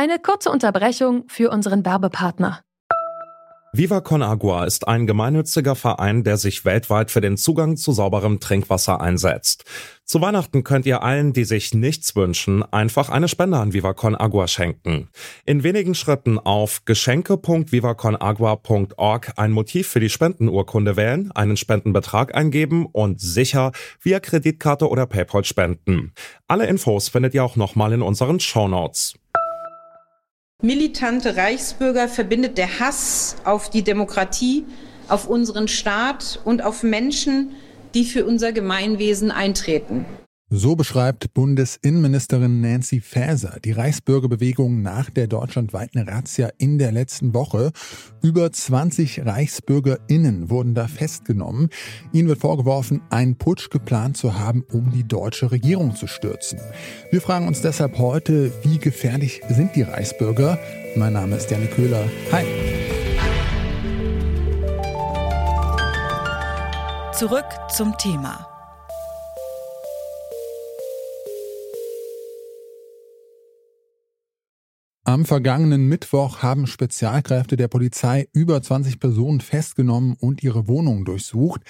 Eine kurze Unterbrechung für unseren Werbepartner. Viva Con Agua ist ein gemeinnütziger Verein, der sich weltweit für den Zugang zu sauberem Trinkwasser einsetzt. Zu Weihnachten könnt ihr allen, die sich nichts wünschen, einfach eine Spende an Viva Con Agua schenken. In wenigen Schritten auf geschenke.vivaconagua.org ein Motiv für die Spendenurkunde wählen, einen Spendenbetrag eingeben und sicher via Kreditkarte oder PayPal spenden. Alle Infos findet ihr auch nochmal in unseren Show Notes. Militante Reichsbürger verbindet der Hass auf die Demokratie, auf unseren Staat und auf Menschen, die für unser Gemeinwesen eintreten. So beschreibt Bundesinnenministerin Nancy Faeser die Reichsbürgerbewegung nach der deutschlandweiten Razzia in der letzten Woche. Über 20 ReichsbürgerInnen wurden da festgenommen. Ihnen wird vorgeworfen, einen Putsch geplant zu haben, um die deutsche Regierung zu stürzen. Wir fragen uns deshalb heute, wie gefährlich sind die Reichsbürger? Mein Name ist Janne Köhler. Hi. Zurück zum Thema. Am vergangenen Mittwoch haben Spezialkräfte der Polizei über 20 Personen festgenommen und ihre Wohnungen durchsucht.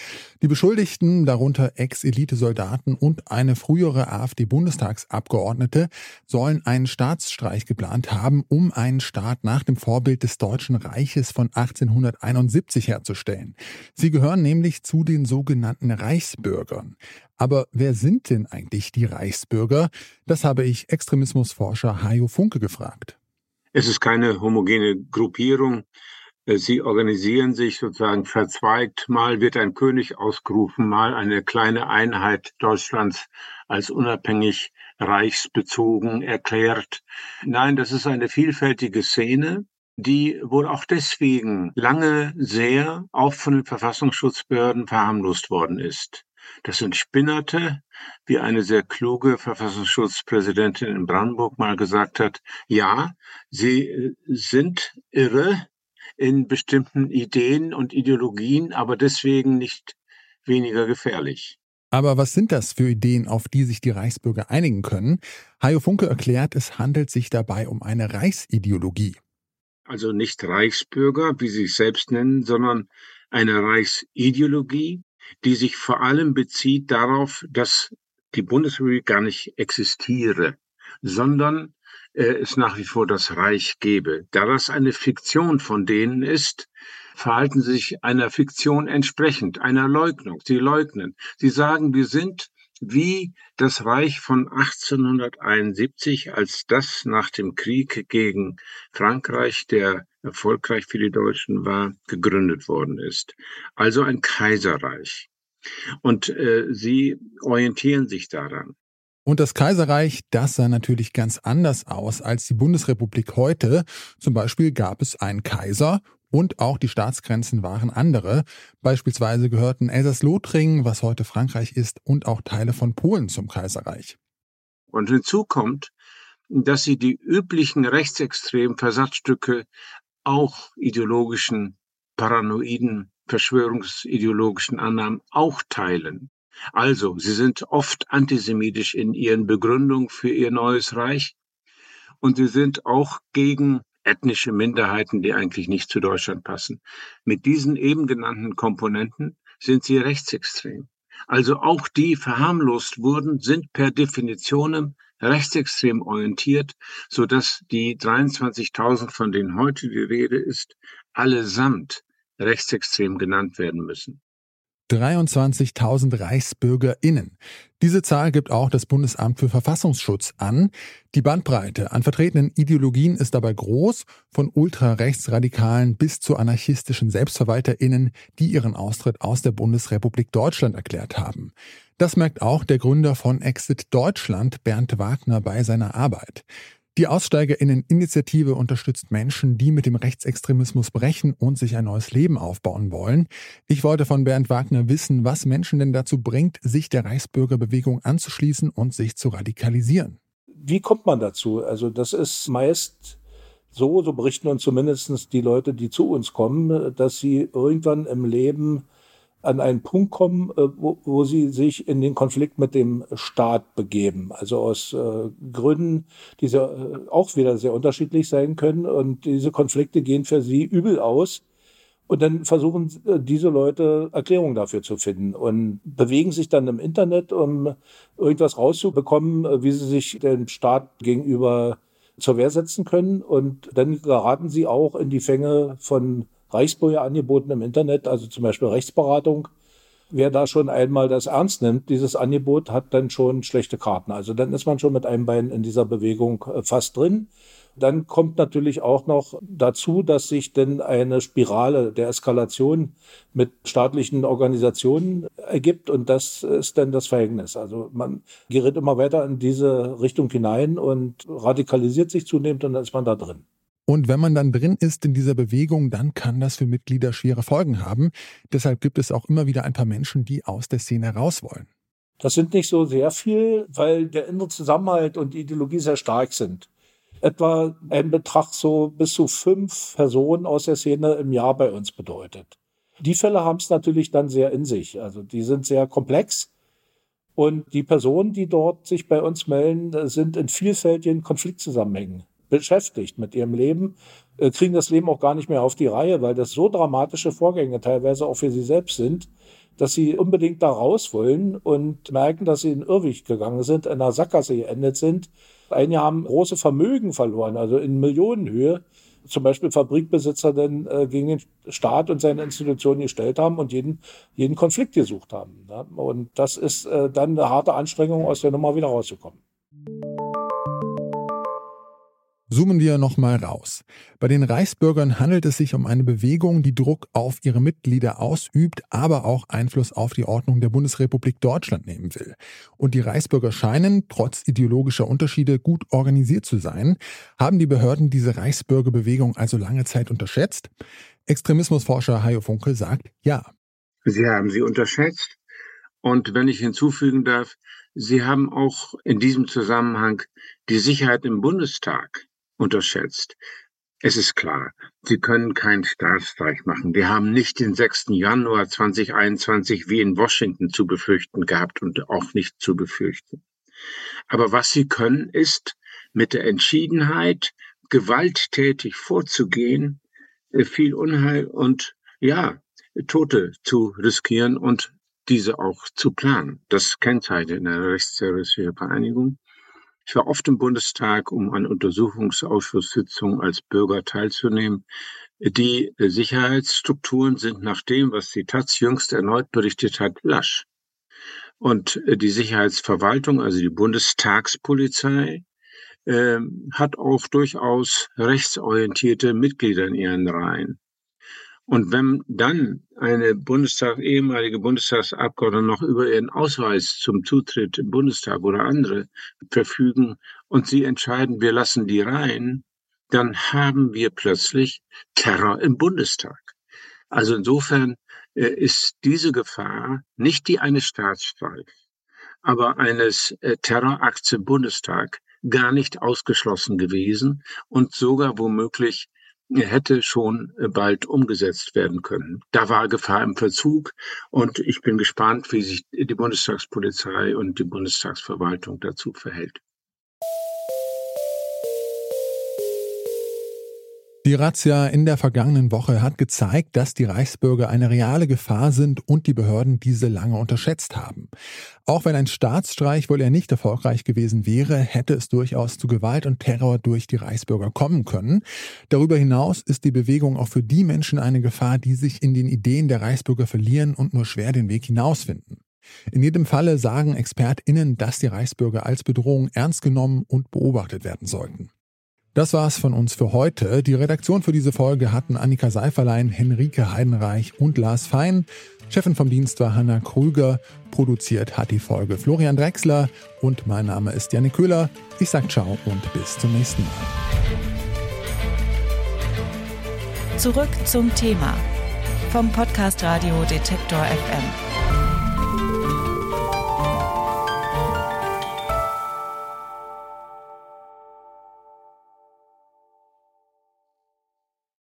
Die Beschuldigten, darunter Ex-Elite-Soldaten und eine frühere AfD-Bundestagsabgeordnete, sollen einen Staatsstreich geplant haben, um einen Staat nach dem Vorbild des Deutschen Reiches von 1871 herzustellen. Sie gehören nämlich zu den sogenannten Reichsbürgern. Aber wer sind denn eigentlich die Reichsbürger? Das habe ich Extremismusforscher Hajo Funke gefragt. Es ist keine homogene Gruppierung. Äh, sie organisieren sich sozusagen verzweigt. Mal wird ein König ausgerufen, mal eine kleine Einheit Deutschlands als unabhängig reichsbezogen erklärt. Nein, das ist eine vielfältige Szene, die wohl auch deswegen lange sehr auch von den Verfassungsschutzbehörden verharmlost worden ist. Das sind Spinnerte, wie eine sehr kluge Verfassungsschutzpräsidentin in Brandenburg mal gesagt hat. Ja, sie äh, sind irre in bestimmten Ideen und Ideologien, aber deswegen nicht weniger gefährlich. Aber was sind das für Ideen, auf die sich die Reichsbürger einigen können? Hajo Funke erklärt, es handelt sich dabei um eine Reichsideologie. Also nicht Reichsbürger, wie sie sich selbst nennen, sondern eine Reichsideologie, die sich vor allem bezieht darauf, dass die Bundesrepublik gar nicht existiere, sondern äh, es nach wie vor das Reich gebe. Da das eine Fiktion von denen ist, verhalten sie sich einer Fiktion entsprechend, einer Leugnung. Sie leugnen. Sie sagen, wir sind wie das Reich von 1871, als das nach dem Krieg gegen Frankreich, der erfolgreich für die Deutschen war, gegründet worden ist. Also ein Kaiserreich. Und äh, sie orientieren sich daran. Und das Kaiserreich, das sah natürlich ganz anders aus als die Bundesrepublik heute. Zum Beispiel gab es einen Kaiser und auch die Staatsgrenzen waren andere. Beispielsweise gehörten Elsass-Lothringen, was heute Frankreich ist, und auch Teile von Polen zum Kaiserreich. Und hinzu kommt, dass sie die üblichen rechtsextremen Versatzstücke auch ideologischen, paranoiden, verschwörungsideologischen Annahmen auch teilen. Also, sie sind oft antisemitisch in ihren Begründungen für ihr neues Reich und sie sind auch gegen ethnische Minderheiten, die eigentlich nicht zu Deutschland passen. Mit diesen eben genannten Komponenten sind sie rechtsextrem. Also auch die verharmlost wurden, sind per Definition rechtsextrem orientiert, so dass die 23.000, von denen heute die Rede ist, allesamt rechtsextrem genannt werden müssen. 23.000 ReichsbürgerInnen. Diese Zahl gibt auch das Bundesamt für Verfassungsschutz an. Die Bandbreite an vertretenen Ideologien ist dabei groß, von ultrarechtsradikalen bis zu anarchistischen SelbstverwalterInnen, die ihren Austritt aus der Bundesrepublik Deutschland erklärt haben. Das merkt auch der Gründer von Exit Deutschland, Bernd Wagner, bei seiner Arbeit. Die Aussteigerinnen-Initiative unterstützt Menschen, die mit dem Rechtsextremismus brechen und sich ein neues Leben aufbauen wollen. Ich wollte von Bernd Wagner wissen, was Menschen denn dazu bringt, sich der Reichsbürgerbewegung anzuschließen und sich zu radikalisieren. Wie kommt man dazu? Also das ist meist so, so berichten uns zumindest die Leute, die zu uns kommen, dass sie irgendwann im Leben an einen Punkt kommen, äh, wo, wo sie sich in den Konflikt mit dem Staat begeben. Also aus äh, Gründen, die sehr, äh, auch wieder sehr unterschiedlich sein können. Und diese Konflikte gehen für sie übel aus. Und dann versuchen äh, diese Leute Erklärungen dafür zu finden und bewegen sich dann im Internet, um irgendwas rauszubekommen, wie sie sich dem Staat gegenüber zur Wehr setzen können. Und dann geraten sie auch in die Fänge von Reichsbürgerangeboten im Internet, also zum Beispiel Rechtsberatung. Wer da schon einmal das ernst nimmt, dieses Angebot, hat dann schon schlechte Karten. Also dann ist man schon mit einem Bein in dieser Bewegung äh, fast drin. Dann kommt natürlich auch noch dazu, dass sich denn eine Spirale der Eskalation mit staatlichen Organisationen ergibt und das ist dann das Verhängnis. Also man gerät immer weiter in diese Richtung hinein und radikalisiert sich zunehmend und dann ist man da drin. Und wenn man dann drin ist in dieser Bewegung, dann kann das für Mitglieder schwere Folgen haben. Deshalb gibt es auch immer wieder ein paar Menschen, die aus der Szene raus wollen. Das sind nicht so sehr viel, weil der innere Zusammenhalt und die Ideologie sehr stark sind. Etwa ein Betrag so bis zu fünf Personen aus der Szene im Jahr bei uns bedeutet. Die Fälle haben es natürlich dann sehr in sich. Also die sind sehr komplex. Und die Personen, die dort sich bei uns melden, sind in vielfältigen Konfliktzusammenhängen beschäftigt mit ihrem Leben, äh, kriegen das Leben auch gar nicht mehr auf die Reihe, weil das so dramatische Vorgänge teilweise auch für sie selbst sind, dass sie unbedingt da raus wollen und merken, dass sie in Irrweg gegangen sind, in einer Sackgasse geendet sind. Einige haben große Vermögen verloren, also in Millionenhöhe. Zum Beispiel Fabrikbesitzer dann äh, gegen den Staat und seine Institutionen gestellt haben und jeden, jeden Konflikt gesucht haben. Ne? Und das ist äh, dann eine harte Anstrengung, aus der Nummer wieder rauszukommen. Zoomen wir nochmal raus. Bei den Reichsbürgern handelt es sich um eine Bewegung, die Druck auf ihre Mitglieder ausübt, aber auch Einfluss auf die Ordnung der Bundesrepublik Deutschland nehmen will. Und die Reichsbürger scheinen, trotz ideologischer Unterschiede, gut organisiert zu sein. Haben die Behörden diese Reichsbürgerbewegung also lange Zeit unterschätzt? Extremismusforscher Hajo Funkel sagt ja. Sie haben sie unterschätzt. Und wenn ich hinzufügen darf, Sie haben auch in diesem Zusammenhang die Sicherheit im Bundestag unterschätzt. Es ist klar, Sie können keinen Staatsstreich machen. Wir haben nicht den 6. Januar 2021 wie in Washington zu befürchten gehabt und auch nicht zu befürchten. Aber was Sie können, ist mit der Entschiedenheit, gewalttätig vorzugehen, äh, viel Unheil und ja, Tote zu riskieren und diese auch zu planen. Das kennzeichnet eine rechtsterroristische Vereinigung. Ich war oft im Bundestag, um an Untersuchungsausschusssitzungen als Bürger teilzunehmen. Die Sicherheitsstrukturen sind nach dem, was die Taz jüngst erneut berichtet hat, lasch. Und die Sicherheitsverwaltung, also die Bundestagspolizei, äh, hat auch durchaus rechtsorientierte Mitglieder in ihren Reihen. Und wenn dann eine Bundestag, ehemalige Bundestagsabgeordnete noch über ihren Ausweis zum Zutritt im Bundestag oder andere verfügen und sie entscheiden, wir lassen die rein, dann haben wir plötzlich Terror im Bundestag. Also insofern äh, ist diese Gefahr nicht die eines Staatsstreifs, aber eines äh, Terrorakts im Bundestag gar nicht ausgeschlossen gewesen und sogar womöglich hätte schon äh, bald umgesetzt werden können. Da war Gefahr im Verzug und ich bin gespannt, wie sich die Bundestagspolizei und die Bundestagsverwaltung dazu verhält. Die Razzia in der vergangenen Woche hat gezeigt, dass die Reichsbürger eine reale Gefahr sind und die Behörden diese lange unterschätzt haben. Auch wenn ein Staatsstreich wohl eher nicht erfolgreich gewesen wäre, hätte es durchaus zu Gewalt und Terror durch die Reichsbürger kommen können. Darüber hinaus ist die Bewegung auch für die Menschen eine Gefahr, die sich in den Ideen der Reichsbürger verlieren und nur schwer den Weg hinausfinden. In jedem Falle sagen ExpertInnen, dass die Reichsbürger als Bedrohung ernst genommen und beobachtet werden sollten. Das war's von uns für heute. Die Redaktion für diese Folge hatten Annika Seiferlein, Henrike Heidenreich und Lars Fein. Chefin vom Dienst war Hanna Krüger. Produziert hat die Folge Florian Drexler. Und mein Name ist Janik Köhler. Ich sag ciao und bis zum nächsten Mal. Zurück zum Thema vom Podcast Radio Detektor FM.